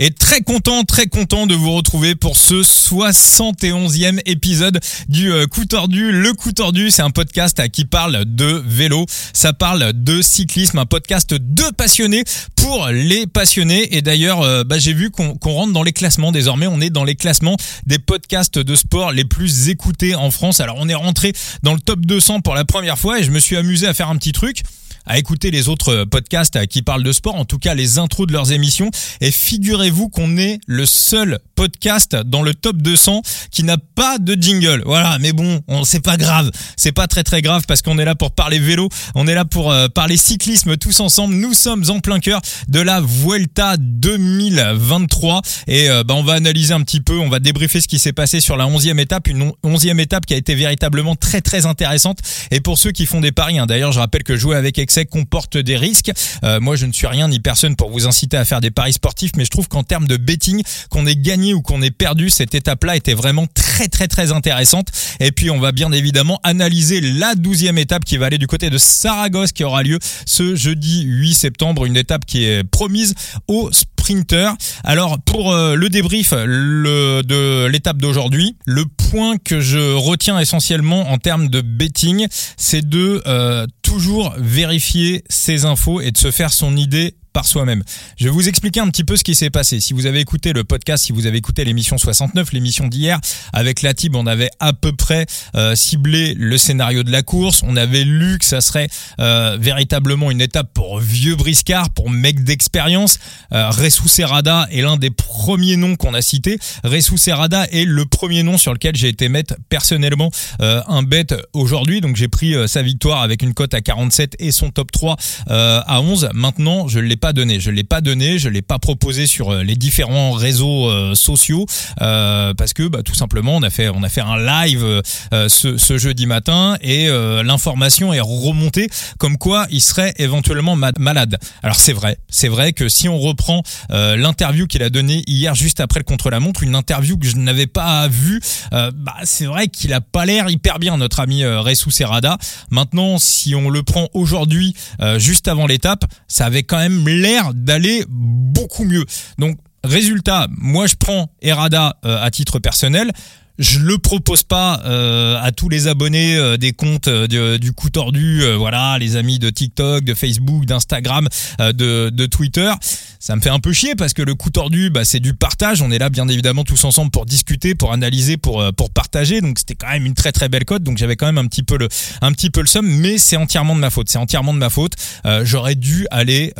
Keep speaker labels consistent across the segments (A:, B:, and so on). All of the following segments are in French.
A: Et très content, très content de vous retrouver pour ce 71e épisode du euh, Coup Tordu. Le Coup Tordu, c'est un podcast qui parle de vélo, ça parle de cyclisme, un podcast de passionnés pour les passionnés. Et d'ailleurs, euh, bah, j'ai vu qu'on rentre dans les classements désormais. On est dans les classements des podcasts de sport les plus écoutés en France. Alors on est rentré dans le top 200 pour la première fois et je me suis amusé à faire un petit truc à écouter les autres podcasts qui parlent de sport, en tout cas les intros de leurs émissions. Et figurez-vous qu'on est le seul podcast dans le top 200 qui n'a pas de jingle. Voilà, mais bon, c'est pas grave, c'est pas très très grave parce qu'on est là pour parler vélo, on est là pour euh, parler cyclisme tous ensemble. Nous sommes en plein cœur de la Vuelta 2023 et euh, bah, on va analyser un petit peu, on va débriefer ce qui s'est passé sur la 11e étape, une 11e étape qui a été véritablement très très intéressante. Et pour ceux qui font des paris, hein, d'ailleurs, je rappelle que jouer avec Excel comporte des risques. Euh, moi, je ne suis rien ni personne pour vous inciter à faire des paris sportifs, mais je trouve qu'en termes de betting, qu'on ait gagné ou qu'on ait perdu, cette étape-là était vraiment très très très intéressante. Et puis, on va bien évidemment analyser la douzième étape qui va aller du côté de Saragosse, qui aura lieu ce jeudi 8 septembre, une étape qui est promise aux sprinters. Alors, pour euh, le débrief de l'étape d'aujourd'hui, le point que je retiens essentiellement en termes de betting, c'est de euh, toujours vérifier ces infos et de se faire son idée par soi-même. Je vais vous expliquer un petit peu ce qui s'est passé. Si vous avez écouté le podcast, si vous avez écouté l'émission 69, l'émission d'hier, avec la TIB, on avait à peu près euh, ciblé le scénario de la course. On avait lu que ça serait euh, véritablement une étape pour vieux briscard, pour mec d'expérience. Euh, Serrada est l'un des premiers noms qu'on a cités. Ressou Serrada est le premier nom sur lequel j'ai été mettre personnellement euh, un bet aujourd'hui. Donc j'ai pris sa victoire avec une cote à 47 et son top 3 à 11. Maintenant, je l'ai pas donné. Je l'ai pas donné, je l'ai pas proposé sur euh, les différents réseaux euh, sociaux euh, parce que bah, tout simplement on a fait on a fait un live ce, jeudi matin et l'information est remontée comme quoi il serait éventuellement malade. Alors c'est vrai, c'est vrai que si on reprend l'interview qu'il a donnée hier juste après le contre-la-montre, une interview que je n'avais pas vue, bah, c'est vrai qu'il a pas l'air hyper bien notre ami Ressou Serrada. Maintenant, si on le prend aujourd'hui juste avant l'étape, ça avait quand même l'air d'aller beaucoup mieux. Donc résultat, moi je prends Errada euh, à titre personnel. Je le propose pas euh, à tous les abonnés euh, des comptes du coup tordu, voilà, les amis de TikTok, de Facebook, d'Instagram, de, de Twitter. Ça me fait un peu chier parce que le coup tordu, bah, c'est du partage. On est là bien évidemment tous ensemble pour discuter, pour analyser, pour pour partager. Donc c'était quand même une très très belle cote. Donc j'avais quand même un petit peu le un petit peu le somme, mais c'est entièrement de ma faute. C'est entièrement de ma faute. J'aurais dû aller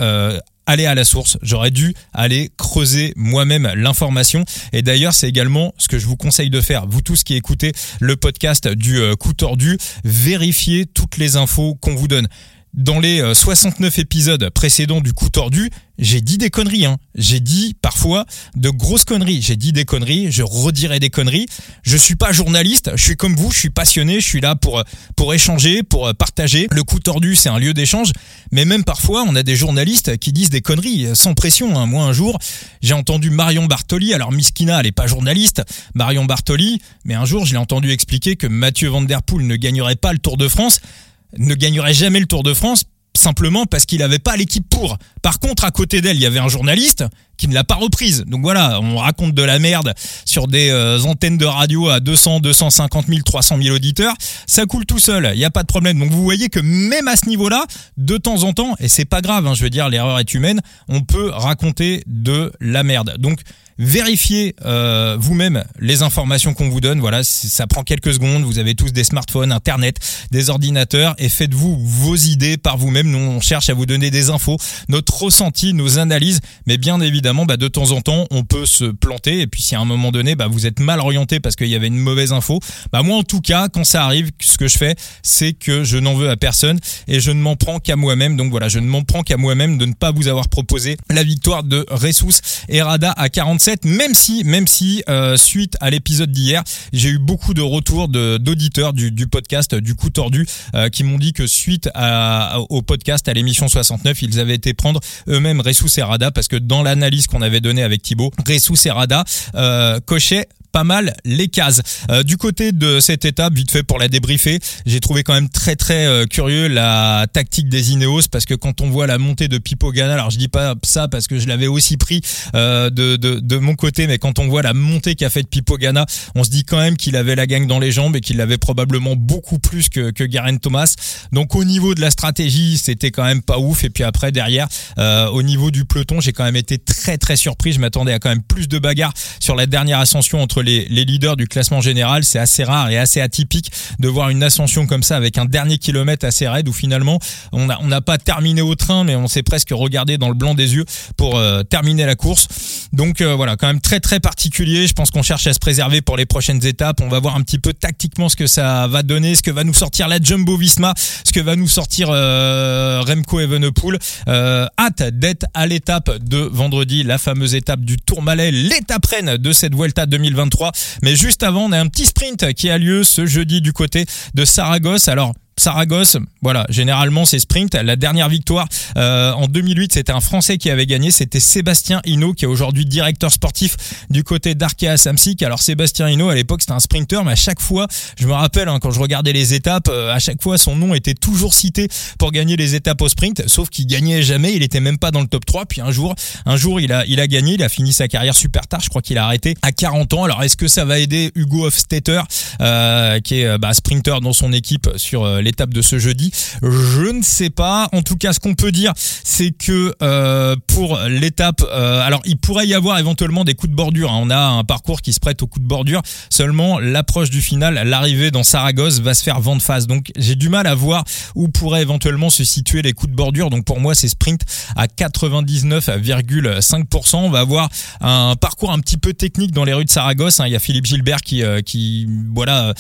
A: aller à la source. J'aurais dû aller creuser moi-même l'information. Et d'ailleurs, c'est également ce que je vous conseille de faire. Vous tous qui écoutez le podcast du euh, coup tordu, vérifiez toutes les infos qu'on vous donne dans les 69 euh, épisodes précédents du coup tordu, j'ai dit des conneries. Hein. J'ai dit parfois de grosses conneries. J'ai dit des conneries, je redirai des conneries. Je suis pas journaliste, je suis comme vous, je suis passionné, je suis là pour pour échanger, pour euh, partager. Le coup tordu, c'est un lieu d'échange, mais même parfois, on a des journalistes qui disent des conneries euh, sans pression. Hein. Moi, un jour, j'ai entendu Marion Bartoli. Alors Miskina, elle est pas journaliste, Marion Bartoli, mais un jour, je l'ai entendu expliquer que Mathieu Van Der Poel ne gagnerait pas le Tour de France ne gagnerait jamais le Tour de France simplement parce qu'il n'avait pas l'équipe pour. Par contre, à côté d'elle, il y avait un journaliste qui ne l'a pas reprise. Donc voilà, on raconte de la merde sur des euh, antennes de radio à 200, 250 000, 300 000 auditeurs. Ça coule tout seul, il n'y a pas de problème. Donc vous voyez que même à ce niveau-là, de temps en temps, et c'est pas grave, hein, je veux dire, l'erreur est humaine, on peut raconter de la merde. Donc Vérifiez euh, vous-même les informations qu'on vous donne. Voilà, ça prend quelques secondes. Vous avez tous des smartphones, Internet, des ordinateurs et faites-vous vos idées par vous-même. Nous, on cherche à vous donner des infos, notre ressenti, nos analyses. Mais bien évidemment, bah, de temps en temps, on peut se planter. Et puis, si à un moment donné, bah, vous êtes mal orienté parce qu'il y avait une mauvaise info, bah, moi, en tout cas, quand ça arrive, ce que je fais, c'est que je n'en veux à personne et je ne m'en prends qu'à moi-même. Donc voilà, je ne m'en prends qu'à moi-même de ne pas vous avoir proposé la victoire de Ressus Rada à 47 même si, même si euh, suite à l'épisode d'hier, j'ai eu beaucoup de retours d'auditeurs du, podcast du coup tordu euh, qui m'ont dit que suite au podcast à l'émission 69, ils avaient été prendre eux-mêmes Ressou Serrada parce que dans l'analyse qu'on avait donnée avec Thibaut, Ressou Serrada euh, cochait pas mal les cases. du côté de cette étape, vite fait pour la débriefer, j'ai trouvé quand même très très curieux la tactique des Ineos parce que quand on voit la montée de Pipo Gana, alors je dis pas ça parce que je l'avais aussi pris de, de, de mon côté, mais quand on voit la montée qu'a fait Pipo Gana, on se dit quand même qu'il avait la gang dans les jambes et qu'il avait probablement beaucoup plus que, que Garen Thomas. Donc au niveau de la stratégie, c'était quand même pas ouf. Et puis après derrière, euh, au niveau du peloton, j'ai quand même été très très surpris. Je m'attendais à quand même plus de bagarres sur la dernière ascension entre les, les leaders du classement général. C'est assez rare et assez atypique de voir une ascension comme ça avec un dernier kilomètre assez raide où finalement on n'a pas terminé au train, mais on s'est presque regardé dans le blanc des yeux pour euh, terminer la course. Donc euh, voilà, quand même très très particulier. Je pense qu'on cherche à se préserver pour les prochaines étapes. On va voir un petit peu tactiquement ce que ça va donner, ce que va nous sortir la Jumbo Visma, ce que va nous sortir euh, Remco Evenepoel. Hâte d'être à l'étape de vendredi, la fameuse étape du Tourmalet, l'étape reine de cette Vuelta 2023. Mais juste avant, on a un petit sprint qui a lieu ce jeudi du côté de Saragosse. Alors Saragosse, voilà, généralement c'est sprint. La dernière victoire euh, en 2008, c'était un Français qui avait gagné, c'était Sébastien Hinault qui est aujourd'hui directeur sportif du côté d'Arkea Samsic. Alors Sébastien Hinault à l'époque c'était un sprinter, mais à chaque fois, je me rappelle hein, quand je regardais les étapes, euh, à chaque fois son nom était toujours cité pour gagner les étapes au sprint, sauf qu'il gagnait jamais, il était même pas dans le top 3. Puis un jour, un jour il a il a gagné, il a fini sa carrière super tard, je crois qu'il a arrêté à 40 ans. Alors est-ce que ça va aider Hugo Hofstetter euh, qui est bah, sprinter dans son équipe sur les l'étape de ce jeudi Je ne sais pas. En tout cas, ce qu'on peut dire, c'est que euh, pour l'étape, euh, alors il pourrait y avoir éventuellement des coups de bordure. Hein. On a un parcours qui se prête aux coups de bordure. Seulement, l'approche du final, l'arrivée dans Saragosse va se faire vent de face. Donc, j'ai du mal à voir où pourraient éventuellement se situer les coups de bordure. Donc, pour moi, c'est sprint à 99,5%. On va avoir un parcours un petit peu technique dans les rues de Saragosse. Hein. Il y a Philippe Gilbert qui, euh, qui voilà,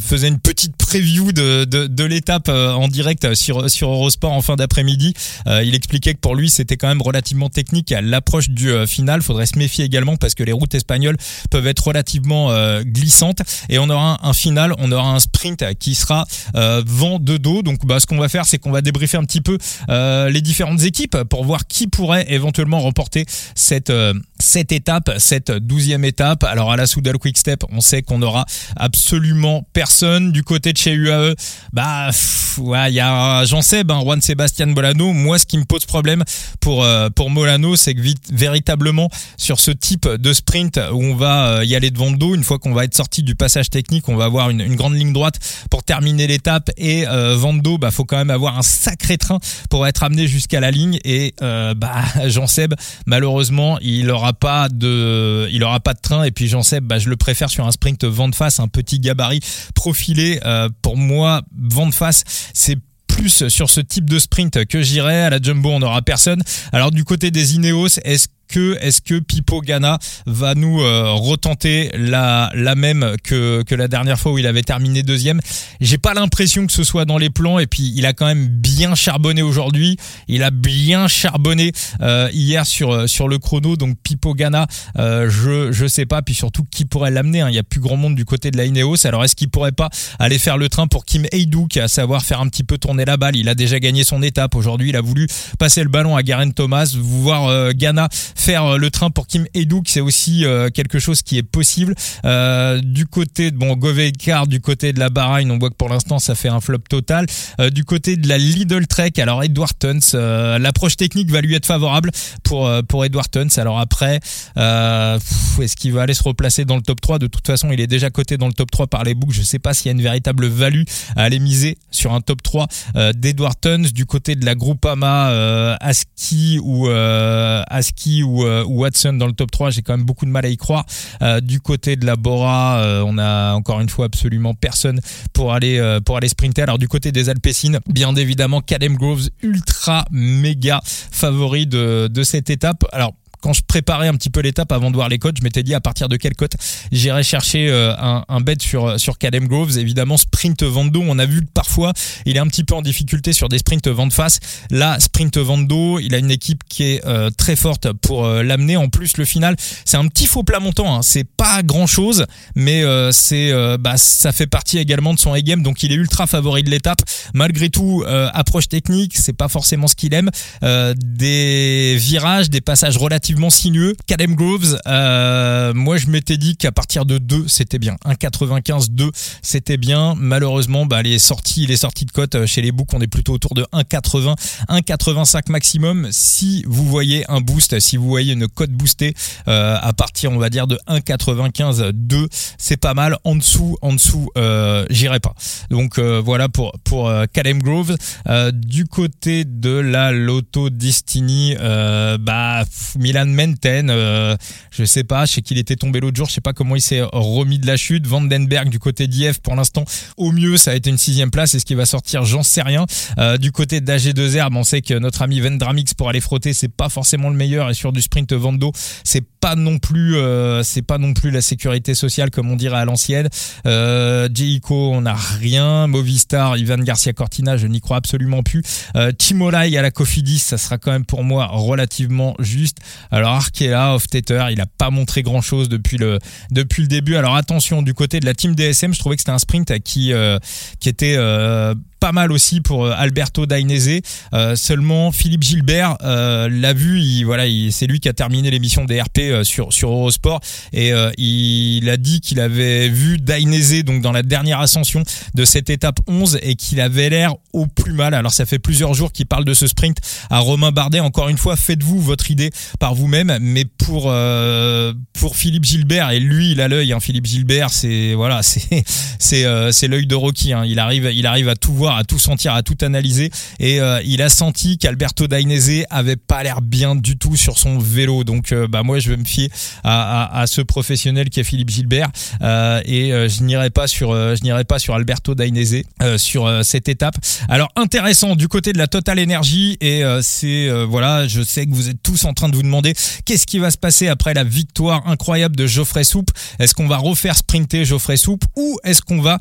A: faisait une petite preview de, de, l'étape euh, en direct sur, sur Eurosport en fin d'après-midi. Euh, il expliquait que pour lui, c'était quand même relativement technique à l'approche du euh, final. Faudrait se méfier également parce que les routes espagnoles peuvent être relativement glissantes. Et on aura un, final, on aura un sprint qui sera vent de dos. Donc bah, ce qu'on va faire, c'est qu'on va débriefer un petit peu les différentes équipes pour voir qui pourrait éventuellement remporter cette cette étape, cette douzième étape. Alors à la Soudal Quick Step, on sait qu'on aura absolument personne du côté de chez UAE. Bah ouais, il y a Jean-Seb, hein, Juan Sébastien Molano. Moi, ce qui me pose problème pour euh, pour Molano, c'est que vite, véritablement sur ce type de sprint où on va euh, y aller devant le dos, une fois qu'on va être sorti du passage technique, on va avoir une, grande ligne droite pour terminer l'étape et euh, dos, bah faut quand même avoir un sacré train pour être amené jusqu'à la ligne et euh, bah Jean-Seb malheureusement il aura pas de, il aura pas de train. Et puis Jean Seb, bah, je le préfère sur un sprint vent de face, un petit gabarit profilé. Euh, pour moi, vent de face, c'est plus sur ce type de sprint que j'irai. À la Jumbo, on n'aura personne. Alors du côté des Ineos, est-ce que est-ce que Pipo Gana va nous euh, retenter la la même que que la dernière fois où il avait terminé deuxième? J'ai pas l'impression que ce soit dans les plans et puis il a quand même bien charbonné aujourd'hui. Il a bien charbonné euh, hier sur euh, sur le chrono donc Pipo Gana je je sais pas puis surtout qui pourrait l'amener hein? il y a plus grand monde du côté de la Ineos. Alors est-ce qu'il pourrait pas aller faire le train pour Kim Heiduk à savoir faire un petit peu tourner la balle, il a déjà gagné son étape aujourd'hui, il a voulu passer le ballon à Garen Thomas, voir Gana faire euh, le train pour Kim Eduk, c'est aussi euh, quelque chose qui est possible. Euh, du côté de bon Govekar, du côté de la Bahrain, on voit que pour l'instant ça fait un flop total. du côté de la Lidl Trek, alors Edward Tuns, l'approche technique va lui être favorable pour pour Edward Tuns. Alors après, est-ce qu'il va aller se replacer dans le top 3 De toute façon, il est déjà coté dans le top 3 par les books. Je sais pas s'il y a une véritable value à aller miser sur un top 3 d'Edward Tuns du côté de la Groupama Aski ou Aski ou euh, ou, Watson dans le top 3, j'ai quand même beaucoup de mal à y croire. Euh, du côté de la Bora, euh, on a encore une fois absolument personne pour aller sprinter. Alors du côté des Alpecin, bien évidemment, Cadem Groves ultra méga favori de, de cette étape. Alors quand je préparais un petit peu l'étape avant de voir les codes, je m'étais dit à partir de quelle cote j'irais chercher euh, un, un bet sur sur Cadem Groves. Évidemment, sprint Vando, on a vu que parfois il est un petit peu en difficulté sur des sprints vent de face. Là, sprint Vando, il a une équipe qui est euh, très forte pour euh, l'amener. En plus, le final, c'est un petit faux plat montant. Hein. C'est pas grand chose, mais c'est bah ça fait partie également de son A-game. Donc il est ultra favori de l'étape. Malgré tout, approche technique, c'est pas forcément ce qu'il aime. des virages, des passages relativement sinueux. Cadem Groves, euh, moi je m'étais dit qu'à partir de 2 c'était bien. 1,95 2 c'était bien. Malheureusement, bah, les sorties, les sorties de cote euh, chez les books, on est plutôt autour de 1,80, 1,85 maximum. Si vous voyez un boost, si vous voyez une cote boostée euh, à partir, on va dire de 1,95 2, c'est pas mal. En dessous, en dessous, euh, j'irai pas. Donc voilà pour pour euh, Calem Grove. du côté de la Lotto Destiny, bah Milan Menten, je sais pas, je sais qu'il était tombé l'autre jour, je sais pas comment il s'est remis de la chute. Vandenberg du côté d'IF pour l'instant, au mieux ça a été une sixième place. Est-ce qu'il va sortir? J'en sais rien. du côté d'AG2R, on sait que notre ami Vendramix pour aller frotter, c'est pas forcément le meilleur et sur du sprint Vando, c'est pas non plus c'est pas non plus la sécurité sociale comme on dirait à l'ancienne. Euh, on n'a rien. Movistar, Ivan Garcia Cortina, je n'y crois absolument plus. Euh, Timolai à la Cofidis, ça sera quand même pour moi relativement juste. Alors Arkela, Off-Tether, il a pas montré grand chose depuis le depuis le début. Alors attention du côté de la team DSM, je trouvais que c'était un sprint qui euh, qui était euh, pas mal aussi pour euh, Alberto Dainese. Euh, seulement Philippe Gilbert euh, l'a vu, il, voilà, c'est lui qui a terminé l'émission des RP sur sur Eurosport et il a dit qu'il avait vu Dainese donc dans la dernière ascension de cette étape 11 et qu'il avait l'air au plus mal. Alors ça fait plusieurs jours qu'il parle de ce sprint à Romain Bardet. Encore une fois, faites-vous votre idée par vous-même, mais pour pour Philippe Gilbert et lui il a l'œil. Hein, Philippe Gilbert, c'est voilà, c'est c'est c'est l'œil de Rocky. Hein. Il arrive il arrive à tout voir à tout sentir, à tout analyser. Et euh, il a senti qu'Alberto Dainese avait pas l'air bien du tout sur son vélo. Donc euh, bah moi je vais me fier à, ce professionnel qui est Philippe Gilbert euh, et je n'irai pas sur je n'irai pas sur Alberto Dainese sur cette étape. Alors intéressant du côté de la Total Energy et c'est voilà, je sais que vous êtes tous en train de vous demander qu'est-ce qui va se passer après la victoire incroyable de Geoffrey Soupe? Est-ce qu'on va refaire sprinter Geoffrey Soupe ou est-ce qu'on va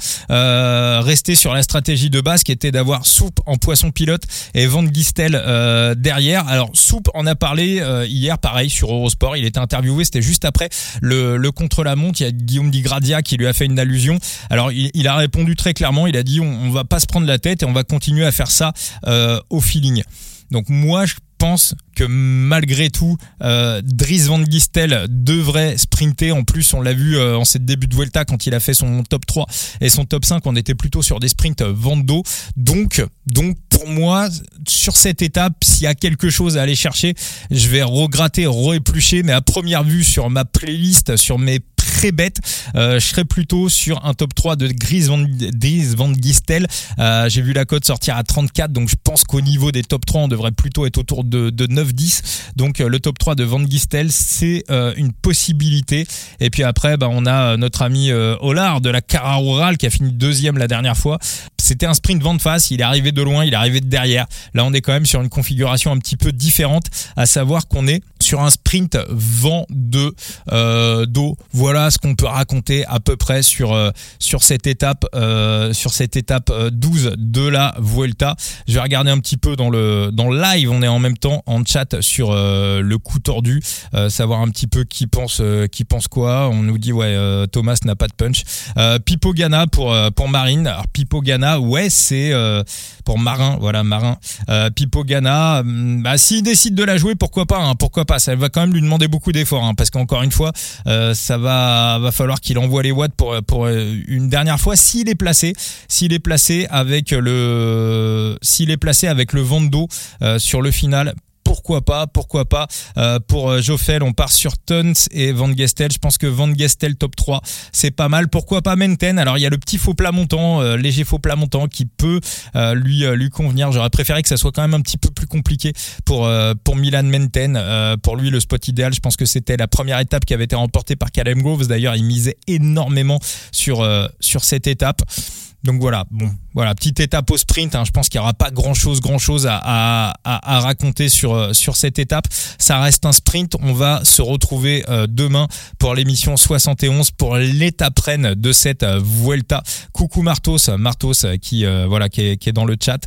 A: rester sur la stratégie de base qui était d'avoir Soupe en poisson pilote et Van Gistel euh, derrière. Alors Soupe en a parlé euh, hier, pareil sur Eurosport. Il était interviewé, c'était juste après le, contre-la-montre. Il y a Guillaume Digradia qui lui a fait une allusion. Alors il, a répondu très clairement. Il a dit on, on, va pas se prendre la tête et on va continuer à faire ça euh, au feeling. Donc moi je pense que malgré tout, euh, Dries Van Gistel devrait sprinter. En plus, on l'a vu euh, en cette début de Vuelta quand il a fait son top 3 et son top 5, on était plutôt sur des sprints Vando. Donc, donc pour moi, sur cette étape, s'il y a quelque chose à aller chercher, je vais regratter, re-éplucher, mais à première vue sur ma playlist, sur mes très bête. Euh, je serais plutôt sur un top 3 de Gris Van, Gistel. Euh, J'ai vu la cote sortir à 34, donc je pense qu'au niveau des top 3, on devrait plutôt être autour de, de 9-10. Donc euh, le top 3 de Van Gistel, c'est une possibilité. Et puis après, bah, on a notre ami euh, Ollard de la Cara Rural qui a fini deuxième la dernière fois. C'était un sprint vent de face, il est arrivé de loin, il est arrivé de derrière. Là, on est quand même sur une configuration un petit peu différente, à savoir qu'on est sur un sprint vent de d'eau. Voilà ce qu'on peut raconter à peu près sur euh, sur cette étape euh, sur cette étape 12 de la Vuelta. Je vais regarder un petit peu dans le dans live, on est en même temps en chat sur le coup tordu, savoir un petit peu qui pense qui pense quoi. On nous dit ouais Thomas n'a pas de punch. Pipo Gana pour pour Marine. Alors Pipo Gana, ouais, c'est pour Marin, voilà Marin. Pipo Gana, hum, bah s'il décide de la jouer, pourquoi pas hein, pourquoi pas ça va quand même lui demander beaucoup d'efforts, hein, parce qu'encore une fois, euh, ça va, va falloir qu'il envoie les watts pour, pour euh, une dernière fois. S'il est placé, s'il est placé avec le, s'il est placé avec le vent d'eau euh, sur le final pourquoi pas, pourquoi pas. Euh, pour euh, Joffel, on part sur Tons et Van Gestel. Je pense que Van Gestel top 3, c'est pas mal. Pourquoi pas Menten? Alors il y a le petit faux plat montant, euh, léger faux plat montant qui peut lui convenir. J'aurais préféré que ça soit quand même un petit peu plus compliqué pour Milan Menten. pour lui, le spot idéal, je pense que c'était la première étape qui avait été remportée par Caleb Groves. D'ailleurs, il misait énormément sur cette étape. Donc voilà, bon, voilà, petite étape au sprint. Hein. Je pense qu'il n'y aura pas grand chose, grand chose à, raconter sur euh, sur cette étape. Ça reste un sprint. On va se retrouver euh, demain pour l'émission 71 pour l'étape reine de cette euh, Vuelta. Coucou Martos, Martos qui est, qui est dans le chat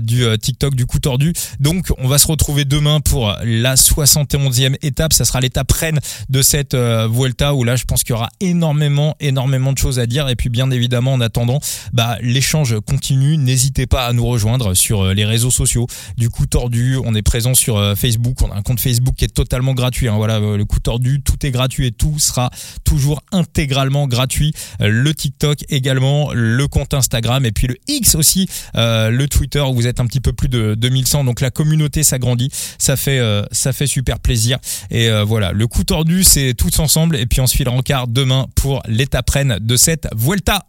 A: du TikTok du coup tordu. Donc on va se retrouver demain pour la 71e étape. Ça sera l'étape reine de cette Vuelta où là je pense qu'il y aura énormément, énormément de choses à dire. Et puis bien évidemment on attend bah l'échange continue. N'hésitez pas à nous rejoindre sur les réseaux sociaux du coup tordu. On est présent sur Facebook. On a un compte Facebook qui est totalement gratuit. Hein. Voilà, le coup tordu, tout est gratuit et tout sera toujours intégralement gratuit. Le TikTok également, le compte Instagram et puis le X aussi, le Twitter vous êtes un petit peu plus de 2100. Donc la communauté s'agrandit. Ça fait ça fait super plaisir. Et voilà, le coup tordu, c'est tous ensemble. Et puis on se file en quart demain pour l'étape reine de cette Vuelta.